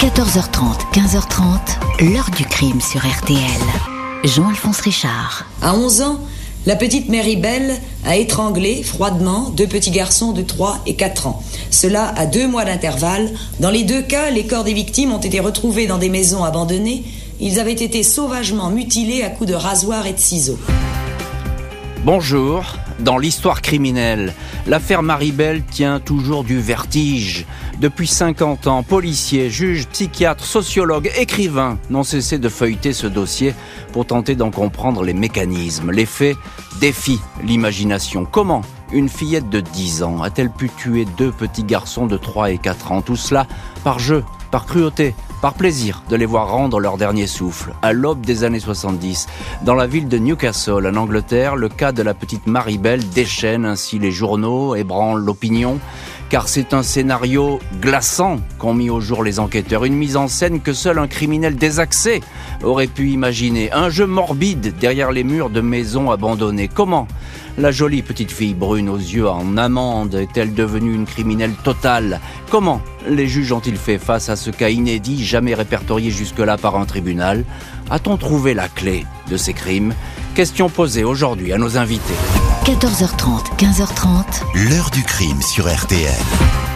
14h30, 15h30, l'heure du crime sur RTL. Jean-Alphonse Richard. À 11 ans, la petite Mary Bell a étranglé froidement deux petits garçons de 3 et 4 ans. Cela à deux mois d'intervalle. Dans les deux cas, les corps des victimes ont été retrouvés dans des maisons abandonnées. Ils avaient été sauvagement mutilés à coups de rasoir et de ciseaux. Bonjour. Dans l'histoire criminelle, l'affaire Maribel tient toujours du vertige. Depuis 50 ans, policiers, juges, psychiatres, sociologues, écrivains n'ont cessé de feuilleter ce dossier pour tenter d'en comprendre les mécanismes. Les faits défient l'imagination. Comment une fillette de 10 ans a-t-elle pu tuer deux petits garçons de 3 et 4 ans? Tout cela par jeu, par cruauté, par plaisir de les voir rendre leur dernier souffle. À l'aube des années 70, dans la ville de Newcastle, en Angleterre, le cas de la petite Maribel déchaîne ainsi les journaux, ébranle l'opinion, car c'est un scénario glaçant qu'ont mis au jour les enquêteurs, une mise en scène que seul un criminel désaxé aurait pu imaginer, un jeu morbide derrière les murs de maisons abandonnées. Comment la jolie petite fille brune aux yeux en amande est-elle devenue une criminelle totale? Comment les juges ont-ils fait face à ce cas inédit, jamais répertorié jusque-là par un tribunal? A-t-on trouvé la clé de ces crimes? Question posée aujourd'hui à nos invités. 14h30, 15h30. L'heure du crime sur RTL.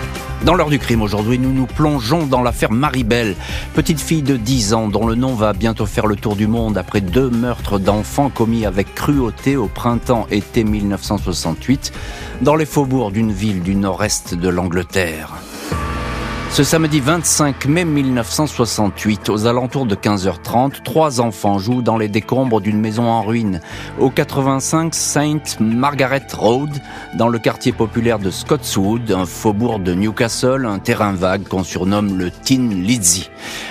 Dans l'heure du crime aujourd'hui, nous nous plongeons dans l'affaire Maribel, petite fille de 10 ans dont le nom va bientôt faire le tour du monde après deux meurtres d'enfants commis avec cruauté au printemps-été 1968 dans les faubourgs d'une ville du nord-est de l'Angleterre. Ce samedi 25 mai 1968, aux alentours de 15h30, trois enfants jouent dans les décombres d'une maison en ruine, au 85 Saint Margaret Road, dans le quartier populaire de Scotswood, un faubourg de Newcastle, un terrain vague qu'on surnomme le Tin Lizzy.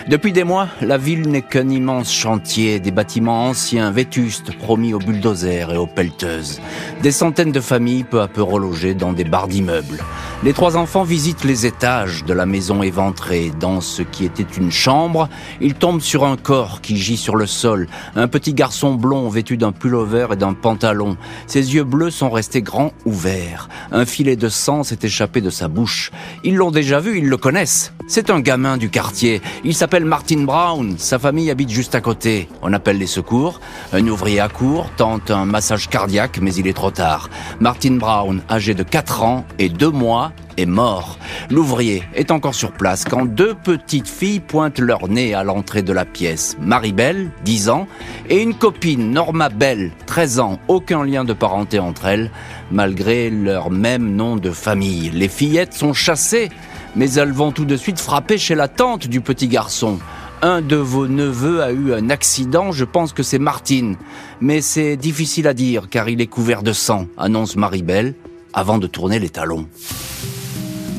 Depuis des mois, la ville n'est qu'un immense chantier, des bâtiments anciens, vétustes, promis aux bulldozers et aux pelleteuses. Des centaines de familles peu à peu relogées dans des barres d'immeubles. Les trois enfants visitent les étages de la maison éventrée. Dans ce qui était une chambre, ils tombent sur un corps qui gît sur le sol. Un petit garçon blond vêtu d'un pullover et d'un pantalon. Ses yeux bleus sont restés grands ouverts. Un filet de sang s'est échappé de sa bouche. Ils l'ont déjà vu, ils le connaissent. C'est un gamin du quartier. Il s'appelle Martin Brown. Sa famille habite juste à côté. On appelle les secours. Un ouvrier accourt, tente un massage cardiaque, mais il est trop tard. Martin Brown, âgé de 4 ans et 2 mois, est mort. L'ouvrier est encore sur place quand deux petites filles pointent leur nez à l'entrée de la pièce. Marie-Belle, 10 ans, et une copine, Norma Belle, 13 ans. Aucun lien de parenté entre elles, malgré leur même nom de famille. Les fillettes sont chassées, mais elles vont tout de suite frapper chez la tante du petit garçon. Un de vos neveux a eu un accident, je pense que c'est Martine. Mais c'est difficile à dire car il est couvert de sang, annonce Marie-Belle, avant de tourner les talons.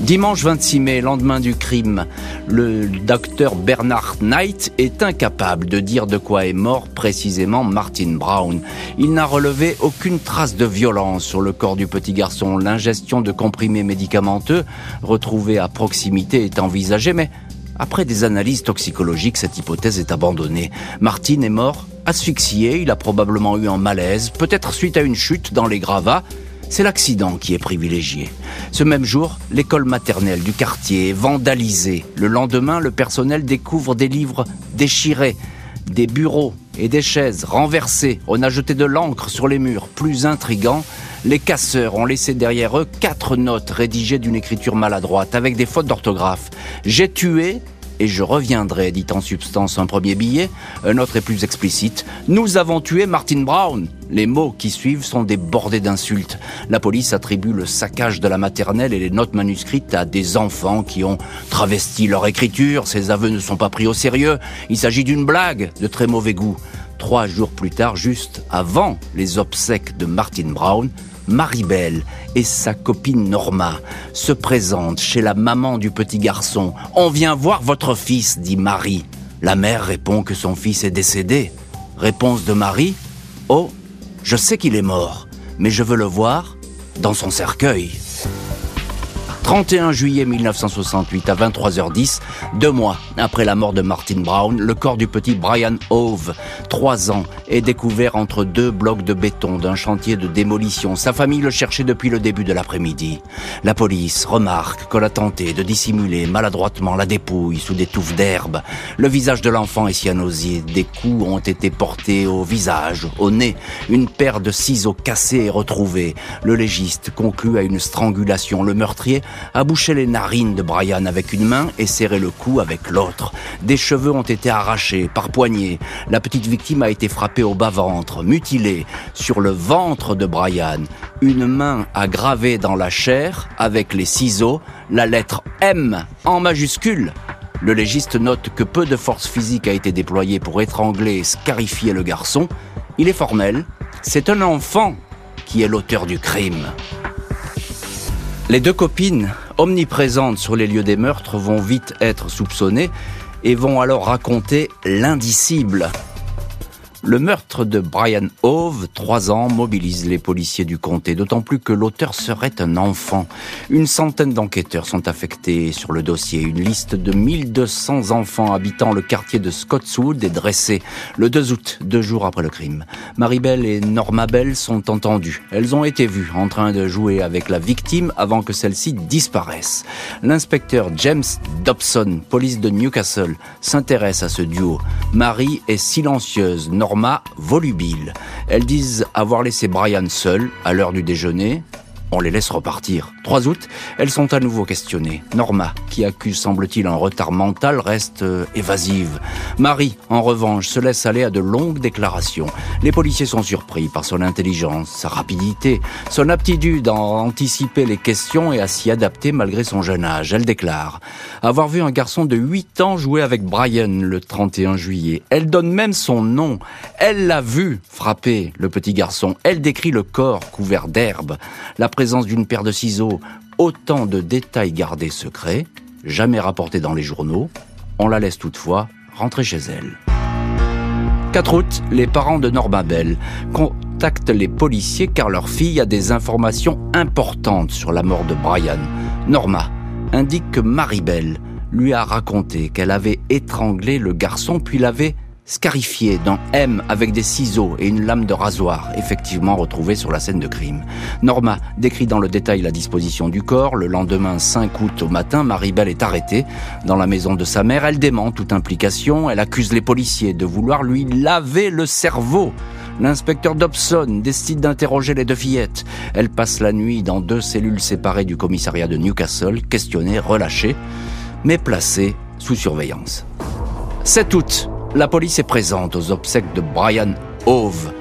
Dimanche 26 mai, lendemain du crime, le docteur Bernard Knight est incapable de dire de quoi est mort précisément Martin Brown. Il n'a relevé aucune trace de violence sur le corps du petit garçon. L'ingestion de comprimés médicamenteux retrouvés à proximité est envisagée, mais après des analyses toxicologiques, cette hypothèse est abandonnée. Martin est mort asphyxié, il a probablement eu un malaise, peut-être suite à une chute dans les gravats, c'est l'accident qui est privilégié. Ce même jour, l'école maternelle du quartier est vandalisée. Le lendemain, le personnel découvre des livres déchirés, des bureaux et des chaises renversées. On a jeté de l'encre sur les murs. Plus intrigant, les casseurs ont laissé derrière eux quatre notes rédigées d'une écriture maladroite avec des fautes d'orthographe. J'ai tué et je reviendrai, dit en substance un premier billet. Un autre est plus explicite. Nous avons tué Martin Brown. Les mots qui suivent sont débordés d'insultes. La police attribue le saccage de la maternelle et les notes manuscrites à des enfants qui ont travesti leur écriture. Ces aveux ne sont pas pris au sérieux. Il s'agit d'une blague de très mauvais goût. Trois jours plus tard, juste avant les obsèques de Martin Brown, Maribel et sa copine Norma se présentent chez la maman du petit garçon. On vient voir votre fils, dit Marie. La mère répond que son fils est décédé. Réponse de Marie Oh, je sais qu'il est mort, mais je veux le voir dans son cercueil. 31 juillet 1968 à 23h10, deux mois après la mort de Martin Brown, le corps du petit Brian Hove, trois ans, est découvert entre deux blocs de béton d'un chantier de démolition. Sa famille le cherchait depuis le début de l'après-midi. La police remarque qu'on a tenté de dissimuler maladroitement la dépouille sous des touffes d'herbe. Le visage de l'enfant est cyanosé. Des coups ont été portés au visage, au nez. Une paire de ciseaux cassés est retrouvée. Le légiste conclut à une strangulation. Le meurtrier a bouché les narines de Brian avec une main et serré le cou avec l'autre. Des cheveux ont été arrachés par poignée. La petite victime a été frappée au bas-ventre, mutilée. Sur le ventre de Brian, une main a gravé dans la chair, avec les ciseaux, la lettre M en majuscule. Le légiste note que peu de force physique a été déployée pour étrangler et scarifier le garçon. Il est formel, c'est un enfant qui est l'auteur du crime. Les deux copines, omniprésentes sur les lieux des meurtres, vont vite être soupçonnées et vont alors raconter l'indicible. Le meurtre de Brian Hove, trois ans, mobilise les policiers du comté, d'autant plus que l'auteur serait un enfant. Une centaine d'enquêteurs sont affectés sur le dossier. Une liste de 1200 enfants habitant le quartier de Scottswood est dressée le 2 août, deux jours après le crime. Maribel et Norma Bell sont entendues. Elles ont été vues en train de jouer avec la victime avant que celle-ci disparaisse. L'inspecteur James Dobson, police de Newcastle, s'intéresse à ce duo. Marie est silencieuse, Norma volubile. Elles disent avoir laissé Brian seul à l'heure du déjeuner. On les laisse repartir. 3 août, elles sont à nouveau questionnées. Norma, qui accuse semble-t-il un retard mental, reste euh, évasive. Marie, en revanche, se laisse aller à de longues déclarations. Les policiers sont surpris par son intelligence, sa rapidité, son aptitude à anticiper les questions et à s'y adapter malgré son jeune âge. Elle déclare avoir vu un garçon de 8 ans jouer avec Brian le 31 juillet. Elle donne même son nom. Elle l'a vu frapper le petit garçon. Elle décrit le corps couvert d'herbe, la présence d'une paire de ciseaux, autant de détails gardés secrets, jamais rapportés dans les journaux. On la laisse toutefois rentrer chez elle. 4 août, les parents de Norma Bell contactent les policiers car leur fille a des informations importantes sur la mort de Brian. Norma indique que Maribel lui a raconté qu'elle avait étranglé le garçon puis l'avait scarifié d'un M avec des ciseaux et une lame de rasoir, effectivement retrouvée sur la scène de crime. Norma décrit dans le détail la disposition du corps. Le lendemain 5 août au matin, Maribel est arrêtée dans la maison de sa mère. Elle dément toute implication. Elle accuse les policiers de vouloir lui laver le cerveau. L'inspecteur Dobson décide d'interroger les deux fillettes. Elles passent la nuit dans deux cellules séparées du commissariat de Newcastle, questionnées, relâchées, mais placées sous surveillance. 7 août, la police est présente aux obsèques de Brian Hove.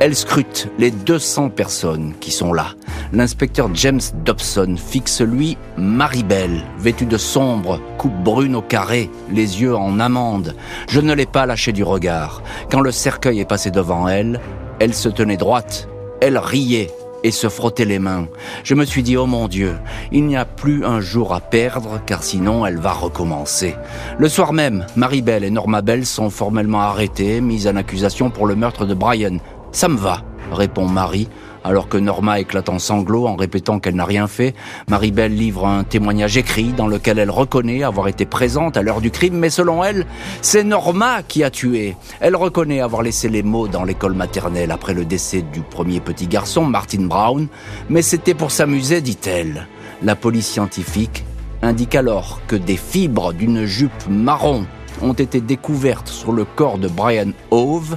Elle scrute les 200 personnes qui sont là. L'inspecteur James Dobson fixe lui Maribel, vêtue de sombre, coupe brune au carré, les yeux en amande. Je ne l'ai pas lâché du regard. Quand le cercueil est passé devant elle, elle se tenait droite. Elle riait et se frottait les mains. Je me suis dit, oh mon Dieu, il n'y a plus un jour à perdre, car sinon elle va recommencer. Le soir même, Maribel et Norma Bell sont formellement arrêtées, mises en accusation pour le meurtre de Brian. Ça me va, répond Marie, alors que Norma éclate en sanglots en répétant qu'elle n'a rien fait, Maribel livre un témoignage écrit dans lequel elle reconnaît avoir été présente à l'heure du crime, mais selon elle, c'est Norma qui a tué. Elle reconnaît avoir laissé les mots dans l'école maternelle après le décès du premier petit garçon, Martin Brown, mais c'était pour s'amuser, dit-elle. La police scientifique indique alors que des fibres d'une jupe marron ont été découvertes sur le corps de Brian Hove,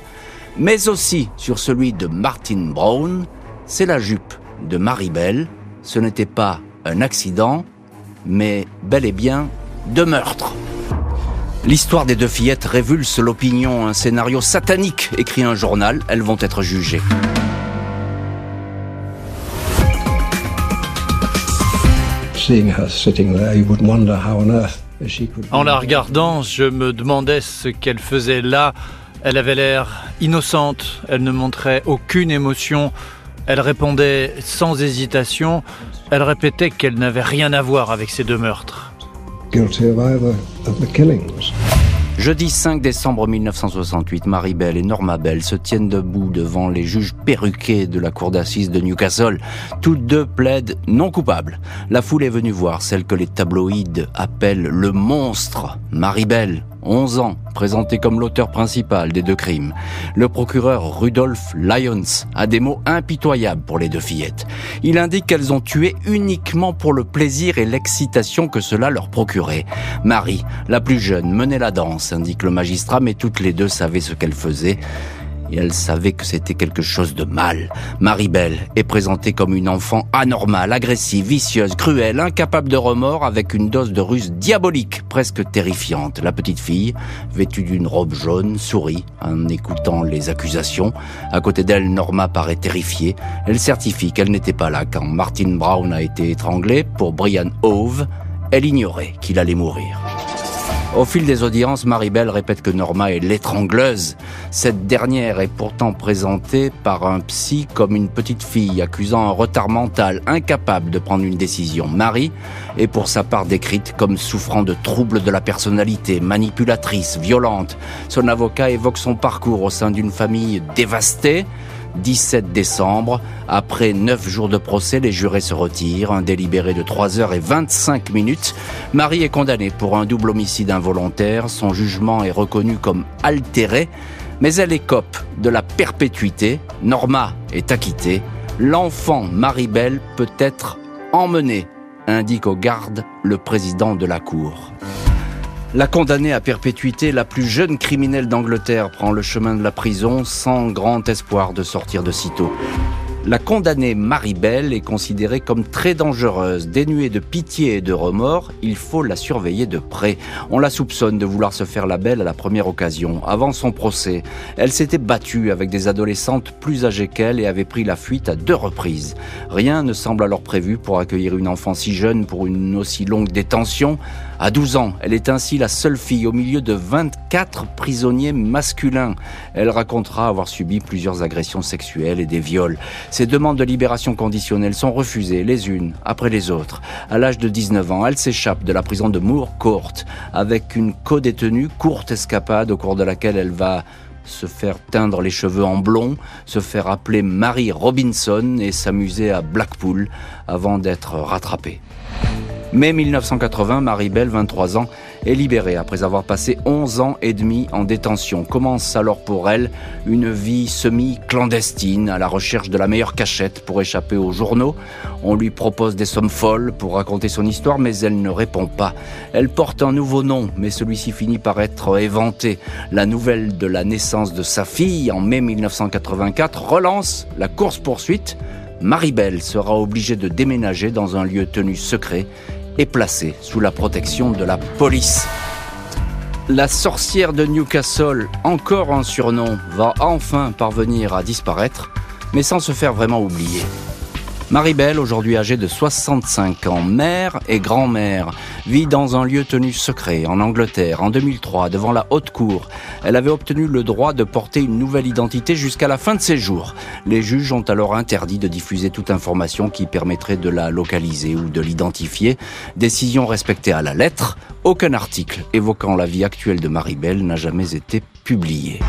mais aussi sur celui de Martin Brown, c'est la jupe de Maribel. Ce n'était pas un accident, mais bel et bien de meurtre. L'histoire des deux fillettes révulse l'opinion, un scénario satanique, écrit un journal, elles vont être jugées. En la regardant, je me demandais ce qu'elle faisait là. Elle avait l'air innocente, elle ne montrait aucune émotion, elle répondait sans hésitation, elle répétait qu'elle n'avait rien à voir avec ces deux meurtres. Jeudi 5 décembre 1968, Marie Bell et Norma Bell se tiennent debout devant les juges perruqués de la cour d'assises de Newcastle. Toutes deux plaident non coupables. La foule est venue voir celle que les tabloïds appellent le monstre, Marie Bell, 11 ans, présenté comme l'auteur principal des deux crimes. Le procureur Rudolph Lyons a des mots impitoyables pour les deux fillettes. Il indique qu'elles ont tué uniquement pour le plaisir et l'excitation que cela leur procurait. Marie, la plus jeune, menait la danse, indique le magistrat, mais toutes les deux savaient ce qu'elles faisaient et elle savait que c'était quelque chose de mal. Marie-Belle est présentée comme une enfant anormale, agressive, vicieuse, cruelle, incapable de remords, avec une dose de ruse diabolique, presque terrifiante. La petite fille, vêtue d'une robe jaune, sourit en écoutant les accusations. À côté d'elle, Norma paraît terrifiée. Elle certifie qu'elle n'était pas là quand Martin Brown a été étranglé. Pour Brian Hove, elle ignorait qu'il allait mourir. Au fil des audiences, Maribel répète que Norma est l'étrangleuse. Cette dernière est pourtant présentée par un psy comme une petite fille accusant un retard mental, incapable de prendre une décision. Marie est pour sa part décrite comme souffrant de troubles de la personnalité, manipulatrice, violente. Son avocat évoque son parcours au sein d'une famille dévastée, 17 décembre. Après 9 jours de procès, les jurés se retirent. Un délibéré de 3 heures et 25 minutes. Marie est condamnée pour un double homicide involontaire. Son jugement est reconnu comme altéré. Mais elle écope de la perpétuité. Norma est acquittée. L'enfant Marie-Belle peut être emmené, indique au garde le président de la Cour. La condamnée à perpétuité, la plus jeune criminelle d'Angleterre, prend le chemin de la prison sans grand espoir de sortir de sitôt. La condamnée Marie Belle est considérée comme très dangereuse, dénuée de pitié et de remords, il faut la surveiller de près. On la soupçonne de vouloir se faire la belle à la première occasion. Avant son procès, elle s'était battue avec des adolescentes plus âgées qu'elle et avait pris la fuite à deux reprises. Rien ne semble alors prévu pour accueillir une enfant si jeune pour une aussi longue détention. À 12 ans, elle est ainsi la seule fille au milieu de 24 prisonniers masculins. Elle racontera avoir subi plusieurs agressions sexuelles et des viols. Ses demandes de libération conditionnelle sont refusées les unes après les autres. À l'âge de 19 ans, elle s'échappe de la prison de Moore Court avec une co-détenue, courte escapade au cours de laquelle elle va se faire teindre les cheveux en blond, se faire appeler Marie Robinson et s'amuser à Blackpool avant d'être rattrapée. Mai 1980, Marie-Belle, 23 ans, est libérée après avoir passé 11 ans et demi en détention. Commence alors pour elle une vie semi-clandestine à la recherche de la meilleure cachette pour échapper aux journaux. On lui propose des sommes folles pour raconter son histoire, mais elle ne répond pas. Elle porte un nouveau nom, mais celui-ci finit par être éventé. La nouvelle de la naissance de sa fille en mai 1984 relance la course-poursuite. Marie-Belle sera obligée de déménager dans un lieu tenu secret est placée sous la protection de la police. La sorcière de Newcastle, encore un surnom, va enfin parvenir à disparaître, mais sans se faire vraiment oublier. Marie-Belle, aujourd'hui âgée de 65 ans, mère et grand-mère, vit dans un lieu tenu secret en Angleterre en 2003 devant la haute cour. Elle avait obtenu le droit de porter une nouvelle identité jusqu'à la fin de ses jours. Les juges ont alors interdit de diffuser toute information qui permettrait de la localiser ou de l'identifier. Décision respectée à la lettre. Aucun article évoquant la vie actuelle de Marie-Belle n'a jamais été publié.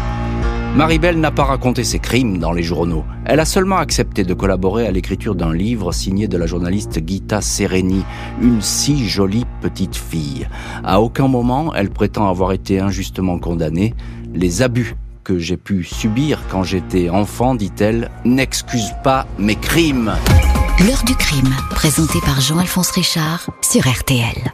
Maribel n'a pas raconté ses crimes dans les journaux. Elle a seulement accepté de collaborer à l'écriture d'un livre signé de la journaliste Gita Sereni, une si jolie petite fille. À aucun moment elle prétend avoir été injustement condamnée. Les abus que j'ai pu subir quand j'étais enfant, dit-elle, n'excusent pas mes crimes. L'heure du crime, présenté par Jean-Alphonse Richard sur RTL.